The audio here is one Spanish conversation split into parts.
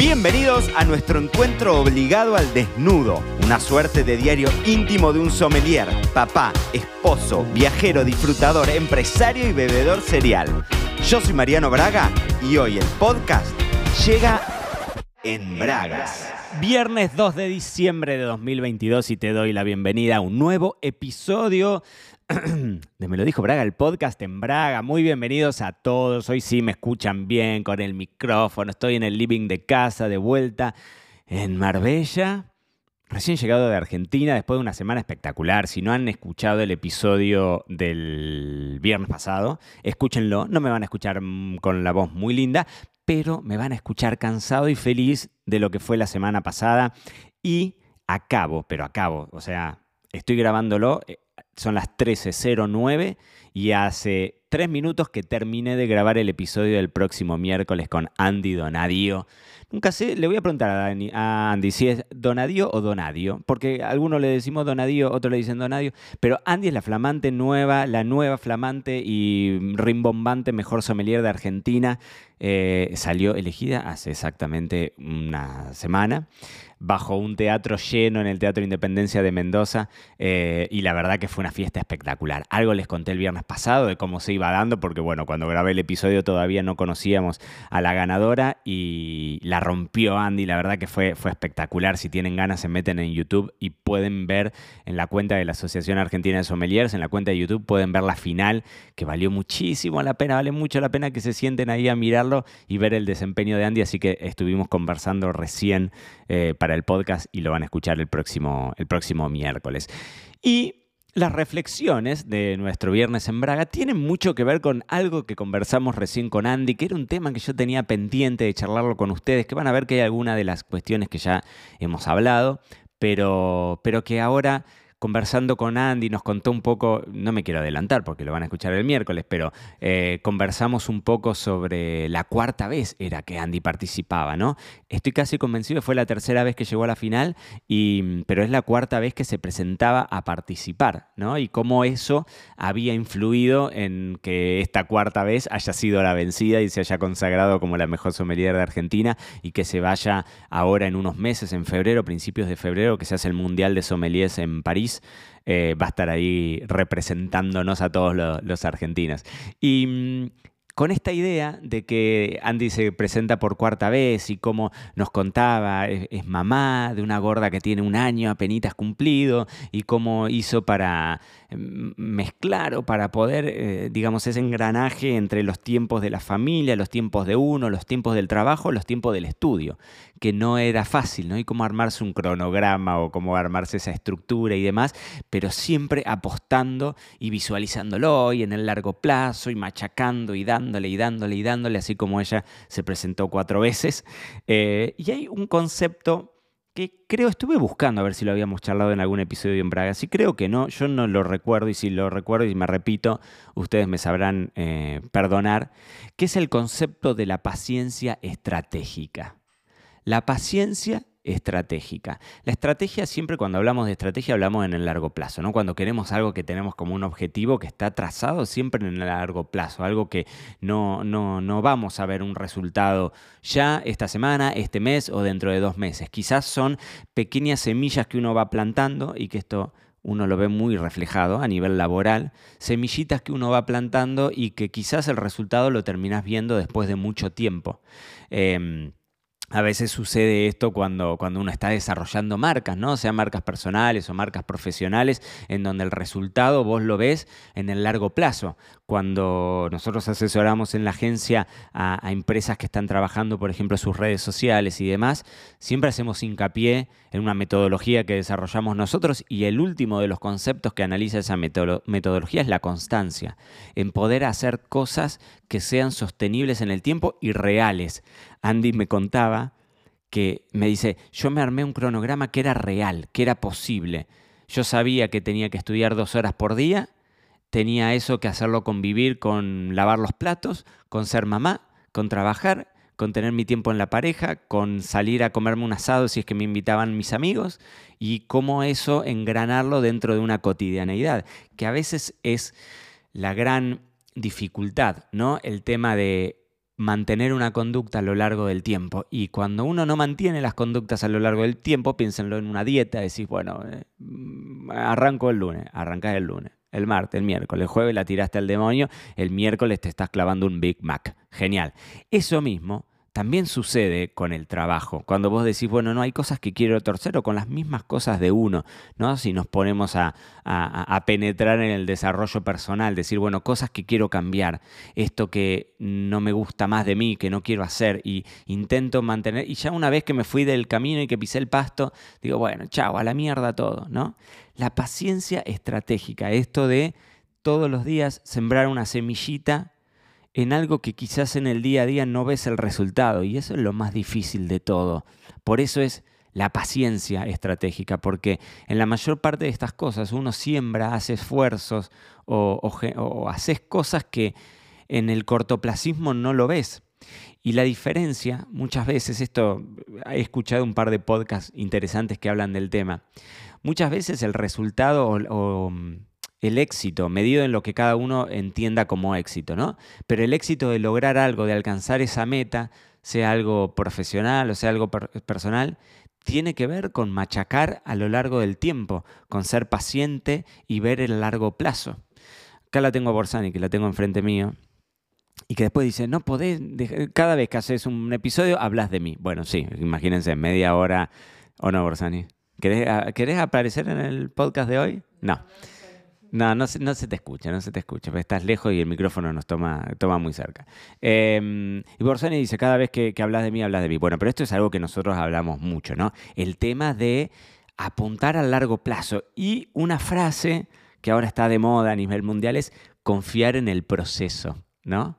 Bienvenidos a nuestro encuentro obligado al desnudo, una suerte de diario íntimo de un sommelier, papá, esposo, viajero, disfrutador, empresario y bebedor serial. Yo soy Mariano Braga y hoy el podcast llega en Bragas. Viernes 2 de diciembre de 2022 y te doy la bienvenida a un nuevo episodio Me lo dijo Braga, el podcast en Braga. Muy bienvenidos a todos. Hoy sí me escuchan bien con el micrófono. Estoy en el living de casa, de vuelta en Marbella. Recién llegado de Argentina después de una semana espectacular. Si no han escuchado el episodio del viernes pasado, escúchenlo. No me van a escuchar mm, con la voz muy linda, pero me van a escuchar cansado y feliz de lo que fue la semana pasada. Y acabo, pero acabo. O sea, estoy grabándolo eh, son las 13.09 y hace tres minutos que terminé de grabar el episodio del próximo miércoles con Andy Donadio. Nunca sé, le voy a preguntar a, Andy si es Donadio o Donadio, porque a algunos le decimos Donadio, otros le dicen Donadio, pero Andy es la flamante nueva, la nueva flamante y rimbombante mejor sommelier de Argentina. Eh, salió elegida hace exactamente una semana bajo un teatro lleno en el Teatro Independencia de Mendoza eh, y la verdad que fue una fiesta espectacular. Algo les conté el viernes pasado de cómo se iba dando porque bueno, cuando grabé el episodio todavía no conocíamos a la ganadora y la rompió Andy, la verdad que fue, fue espectacular. Si tienen ganas se meten en YouTube y pueden ver en la cuenta de la Asociación Argentina de Sommeliers, en la cuenta de YouTube pueden ver la final que valió muchísimo la pena, vale mucho la pena que se sienten ahí a mirarlo y ver el desempeño de Andy, así que estuvimos conversando recién eh, para el podcast y lo van a escuchar el próximo, el próximo miércoles. Y las reflexiones de nuestro viernes en Braga tienen mucho que ver con algo que conversamos recién con Andy, que era un tema que yo tenía pendiente de charlarlo con ustedes, que van a ver que hay algunas de las cuestiones que ya hemos hablado, pero, pero que ahora conversando con Andy, nos contó un poco, no me quiero adelantar porque lo van a escuchar el miércoles, pero eh, conversamos un poco sobre la cuarta vez era que Andy participaba, ¿no? Estoy casi convencido, fue la tercera vez que llegó a la final, y, pero es la cuarta vez que se presentaba a participar, ¿no? Y cómo eso había influido en que esta cuarta vez haya sido la vencida y se haya consagrado como la mejor sommelier de Argentina y que se vaya ahora en unos meses, en febrero, principios de febrero, que se hace el Mundial de Sommeliers en París eh, va a estar ahí representándonos a todos los, argentinos. Y mm, con esta idea de que Andy se presenta por cuarta vez y como nos contaba, es, mamá de una gorda que tiene un año apenas cumplido y cómo hizo para mm, mezclar o para poder, eh, digamos, ese engranaje entre los tiempos de la familia, los tiempos de uno, los tiempos del trabajo, los tiempos del estudio que no era fácil, ¿no? Y cómo armarse un cronograma o cómo armarse esa estructura y demás, pero siempre apostando y visualizándolo y en el largo plazo y machacando y dándole y dándole y dándole, así como ella se presentó cuatro veces. Eh, y hay un concepto que creo estuve buscando a ver si lo habíamos charlado en algún episodio en Braga. Sí creo que no, yo no lo recuerdo y si lo recuerdo y me repito, ustedes me sabrán eh, perdonar, que es el concepto de la paciencia estratégica. La paciencia estratégica. La estrategia, siempre cuando hablamos de estrategia, hablamos en el largo plazo, ¿no? Cuando queremos algo que tenemos como un objetivo que está trazado siempre en el largo plazo, algo que no, no, no vamos a ver un resultado ya esta semana, este mes o dentro de dos meses. Quizás son pequeñas semillas que uno va plantando y que esto uno lo ve muy reflejado a nivel laboral, semillitas que uno va plantando y que quizás el resultado lo terminas viendo después de mucho tiempo. Em, a veces sucede esto cuando, cuando uno está desarrollando marcas, ¿no? Sean marcas personales o marcas profesionales, en donde el resultado vos lo ves en el largo plazo. Cuando nosotros asesoramos en la agencia a, a empresas que están trabajando, por ejemplo, sus redes sociales y demás, siempre hacemos hincapié en una metodología que desarrollamos nosotros y el último de los conceptos que analiza esa metodología es la constancia, en poder hacer cosas que sean sostenibles en el tiempo y reales. Andy me contaba que me dice, yo me armé un cronograma que era real, que era posible. Yo sabía que tenía que estudiar dos horas por día, tenía eso que hacerlo convivir con lavar los platos, con ser mamá, con trabajar, con tener mi tiempo en la pareja, con salir a comerme un asado si es que me invitaban mis amigos, y cómo eso engranarlo dentro de una cotidianeidad, que a veces es la gran dificultad, ¿no? El tema de mantener una conducta a lo largo del tiempo. Y cuando uno no mantiene las conductas a lo largo del tiempo, piénsenlo en una dieta, decís, bueno, eh, arranco el lunes, arrancás el lunes, el martes, el miércoles, el jueves la tiraste al demonio, el miércoles te estás clavando un Big Mac. Genial. Eso mismo también sucede con el trabajo. Cuando vos decís, bueno, no hay cosas que quiero torcer o con las mismas cosas de uno, ¿no? Si nos ponemos a, penetrar en el desarrollo personal, decir, bueno, cosas que quiero cambiar, esto que no me gusta más de mí, que no quiero hacer, y intento mantener, y ya una vez que me fui del camino y que pisé el pasto, digo, bueno, chao, a la mierda todo, ¿no? La paciencia estratégica, esto de todos los días sembrar una semillita en algo que quizás en el día a día no ves el resultado y eso es lo más difícil de todo. Por eso es la paciencia estratégica, porque en la mayor parte de estas cosas uno siembra, hace esfuerzos o, haces cosas que en el cortoplacismo no lo ves. Y la diferencia, muchas veces, esto, he escuchado un par de podcasts interesantes que hablan del tema, muchas veces el resultado o, el éxito, medido en lo que cada uno entienda como éxito, ¿no? Pero el éxito de lograr algo, de alcanzar esa meta, sea algo profesional o sea algo personal, tiene que ver con machacar a lo largo del tiempo, con ser paciente y ver el largo plazo. Acá la tengo a Borsani, que la tengo enfrente mío, y que después dice, no podés, cada vez que haces un episodio hablas de mí. Bueno, sí, imagínense, media hora, ¿o no, Borsani? ¿Querés, ah, ¿Querés aparecer en el podcast de hoy? No. No, no se, no se te escucha, no se te escucha, estás lejos y el micrófono nos toma, toma muy cerca. Eh, y Borsani dice, cada vez que, hablas de mí, hablas de mí. Bueno, pero esto es algo que nosotros hablamos mucho, ¿no? El tema de apuntar a largo plazo. Y una frase que ahora está de moda a nivel mundial es confiar en el proceso, ¿no?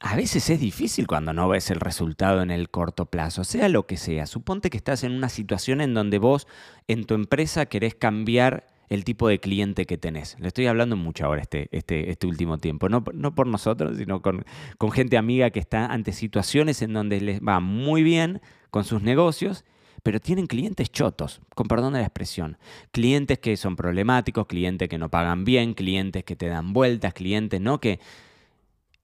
A veces es difícil cuando no ves el resultado en el corto plazo, sea lo que sea. Suponte que estás en una situación en donde vos en tu empresa querés cambiar el tipo de cliente que tenés. Le estoy hablando mucho ahora este, este, este último tiempo, no, no por nosotros, sino con, con gente amiga que está ante situaciones en donde les va muy bien con sus negocios pero tienen clientes chotos, con perdón de la expresión. Clientes que son problemáticos, clientes que no pagan bien, clientes que te dan vueltas, clientes, ¿no? Que...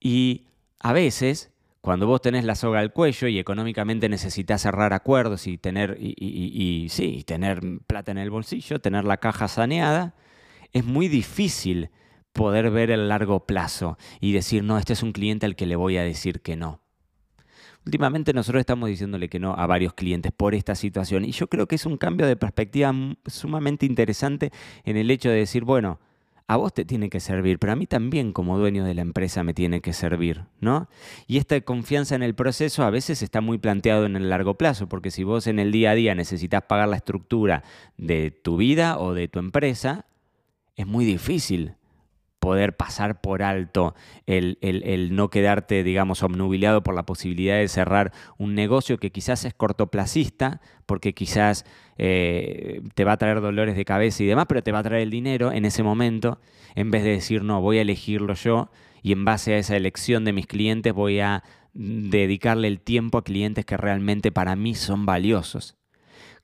Y a veces cuando vos tenés la soga al cuello y económicamente necesitas cerrar acuerdos y tener, y, sí, tener plata en el bolsillo, tener la caja saneada, es muy difícil poder ver el largo plazo y decir, no, este es un cliente al que le voy a decir que no. Últimamente nosotros estamos diciéndole que no a varios clientes por esta situación y yo creo que es un cambio de perspectiva sumamente interesante en el hecho de decir, bueno, a vos te tiene que servir, pero a mí también como dueño de la empresa me tiene que servir, ¿no? Y esta confianza en el proceso a veces está muy planteado en el largo plazo, porque si vos en el día a día necesitas pagar la estructura de tu vida o de tu empresa, es muy difícil poder pasar por alto el, no quedarte, digamos, obnubilado por la posibilidad de cerrar un negocio que quizás es cortoplacista, porque quizás eh, te va a traer dolores de cabeza y demás, pero te va a traer el dinero en ese momento, en vez de decir, no, voy a elegirlo yo y en base a esa elección de mis clientes voy a dedicarle el tiempo a clientes que realmente para mí son valiosos.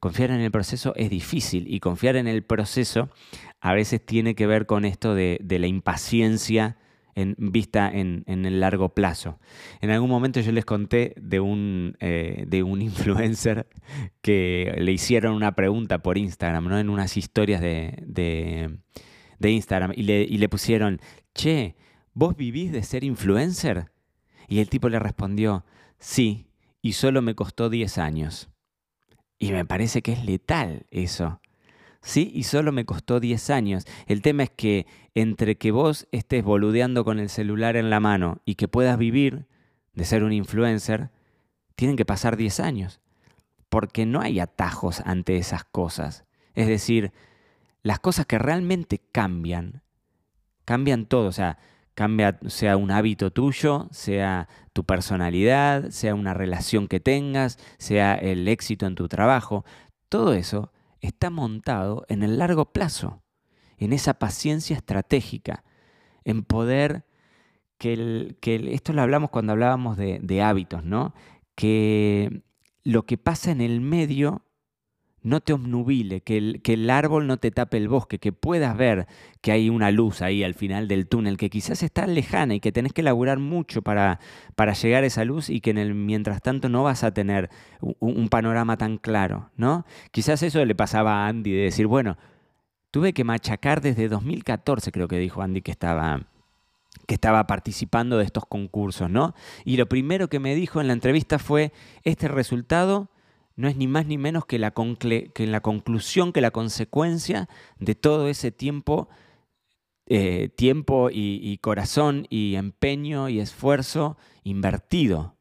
Confiar en el proceso es difícil y confiar en el proceso a veces tiene que ver con esto de, la impaciencia en, vista en, el largo plazo. En algún momento yo les conté de un, eh, de un influencer que le hicieron una pregunta por Instagram, ¿no? en unas historias de, Instagram, y le, y le pusieron, che, ¿vos vivís de ser influencer? Y el tipo le respondió, sí, y solo me costó 10 años. Y me parece que es letal eso. ¿Sí? Y solo me costó 10 años. El tema es que entre que vos estés boludeando con el celular en la mano y que puedas vivir de ser un influencer, tienen que pasar 10 años. Porque no hay atajos ante esas cosas. Es decir, las cosas que realmente cambian, cambian todo. O sea, Cambia, sea un hábito tuyo, sea tu personalidad, sea una relación que tengas, sea el éxito en tu trabajo. Todo eso está montado en el largo plazo, en esa paciencia estratégica, en poder que, esto lo hablamos cuando hablábamos de, de hábitos, ¿no? Que lo que pasa en el medio no te obnubile, que el, que el, árbol no te tape el bosque, que puedas ver que hay una luz ahí al final del túnel, que quizás está lejana y que tenés que laburar mucho para, para llegar a esa luz y que en el mientras tanto no vas a tener un, un panorama tan claro, ¿no? Quizás eso le pasaba a Andy de decir, bueno, tuve que machacar desde 2014, creo que dijo Andy que estaba que estaba participando de estos concursos, ¿no? Y lo primero que me dijo en la entrevista fue, este resultado no es ni más ni menos que la, que la conclusión, que la consecuencia de todo ese tiempo, eh, tiempo y, corazón y empeño y esfuerzo invertido,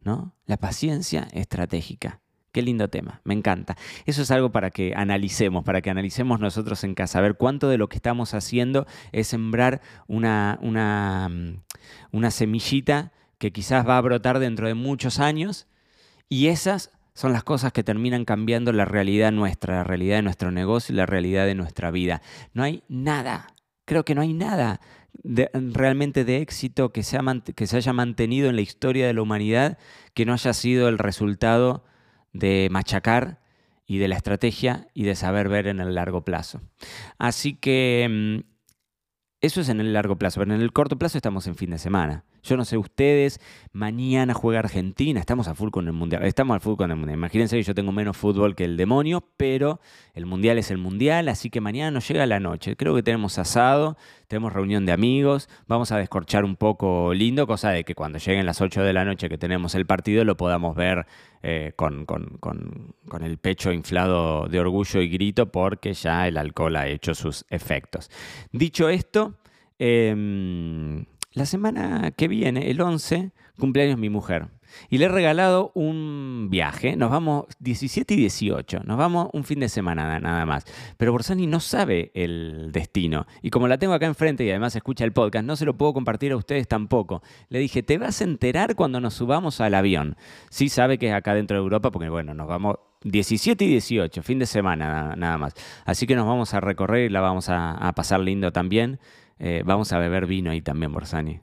¿no? La paciencia estratégica. Qué lindo tema, me encanta. Eso es algo para que analicemos, para que analicemos nosotros en casa, a ver cuánto de lo que estamos haciendo es sembrar una, una, una semillita que quizás va a brotar dentro de muchos años y esas son las cosas que terminan cambiando la realidad nuestra, la realidad de nuestro negocio y la realidad de nuestra vida. No hay nada, creo que no hay nada realmente de éxito que se, que se haya mantenido en la historia de la humanidad que no haya sido el resultado de machacar y de la estrategia y de saber ver en el largo plazo. Así que mm, eso es en el largo plazo, pero en el corto plazo estamos en fin de semana. Yo no sé ustedes, mañana juega Argentina, estamos a full con el Mundial, estamos al full con el Mundial. Imagínense que yo tengo menos fútbol que el demonio, pero el Mundial es el Mundial, así que mañana nos llega la noche. Creo que tenemos asado, tenemos reunión de amigos, vamos a descorchar un poco lindo, cosa de que cuando lleguen las 8 de la noche que tenemos el partido lo podamos ver eh, con, con el pecho inflado de orgullo y grito porque ya el alcohol ha hecho sus efectos. Dicho esto, Em, la semana que viene, el 11, cumpleaños mi mujer. Y le he regalado un viaje. Nos vamos 17 y 18. Nos vamos un fin de semana nada más. Pero Borsani no sabe el destino. Y como la tengo acá enfrente y además escucha el podcast, no se lo puedo compartir a ustedes tampoco. Le dije, te vas a enterar cuando nos subamos al avión. Sí sabe que es acá dentro de Europa porque, bueno, nos vamos 17 y 18, fin de semana nada más. Así que nos vamos a recorrer y la vamos a pasar lindo también. Eh, vamos a beber vino ahí también, Borsani.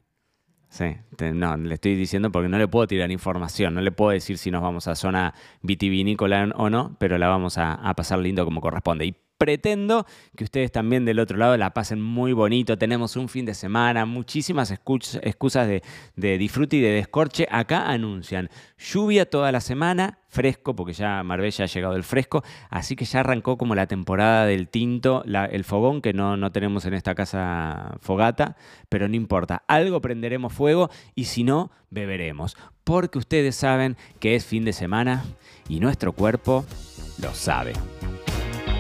Sí, no, le estoy diciendo porque no le puedo tirar información, no le puedo decir si nos vamos a zona vitivinícola o no, pero la vamos a, a pasar lindo como corresponde. Y pretendo que ustedes también del otro lado la pasen muy bonito. Tenemos un fin de semana, muchísimas excusas de, disfrute y de descorche. Acá anuncian lluvia toda la semana, fresco, porque ya Marbella ha llegado el fresco, así que ya arrancó como la temporada del tinto, el fogón, que no, no tenemos en esta casa fogata, pero no importa, algo prenderemos fuego y si no, beberemos, porque ustedes saben que es fin de semana y nuestro cuerpo lo sabe.